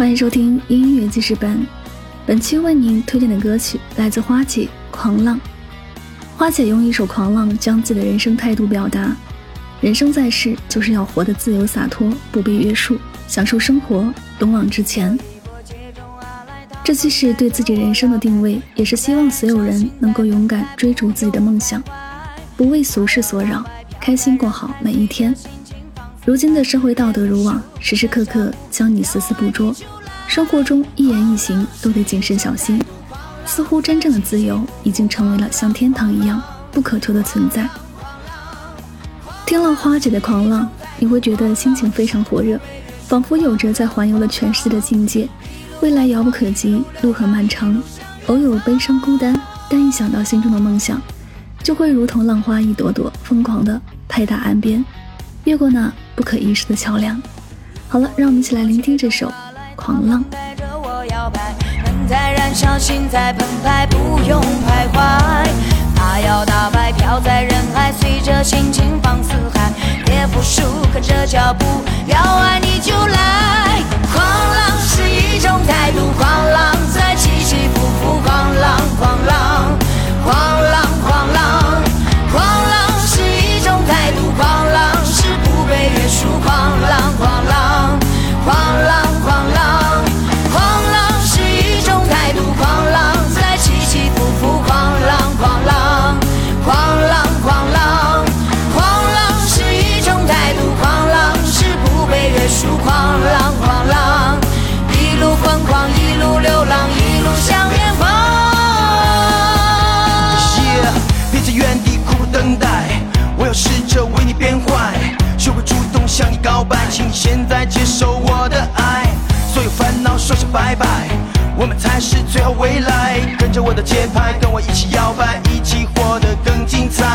欢迎收听音乐记事本。本期为您推荐的歌曲来自花姐《狂浪》。花姐用一首《狂浪》将自己的人生态度表达：人生在世，就是要活得自由洒脱，不被约束，享受生活，勇往直前。这既是对自己人生的定位，也是希望所有人能够勇敢追逐自己的梦想，不为俗事所扰，开心过好每一天。如今的社会道德如网，时时刻刻将你死死捕捉，生活中一言一行都得谨慎小心。似乎真正的自由已经成为了像天堂一样不可求的存在。听了花姐的狂浪，你会觉得心情非常火热，仿佛有着在环游了全世界的境界。未来遥不可及，路很漫长，偶有悲伤孤单，但一想到心中的梦想，就会如同浪花一朵朵，疯狂地拍打岸边，越过那不可一世的桥梁。好了，让我们一起来聆听这首《狂浪》。在燃烧，心在澎湃，不用徘徊。他要打败，飘在人海，随着心情放肆嗨，别服输，跟着脚步，要爱等待，我要试着为你变坏，学会主动向你告白，请你现在接受我的爱，所有烦恼说声拜拜，我们才是最好未来。跟着我的节拍，跟我一起摇摆，一起活得更精彩。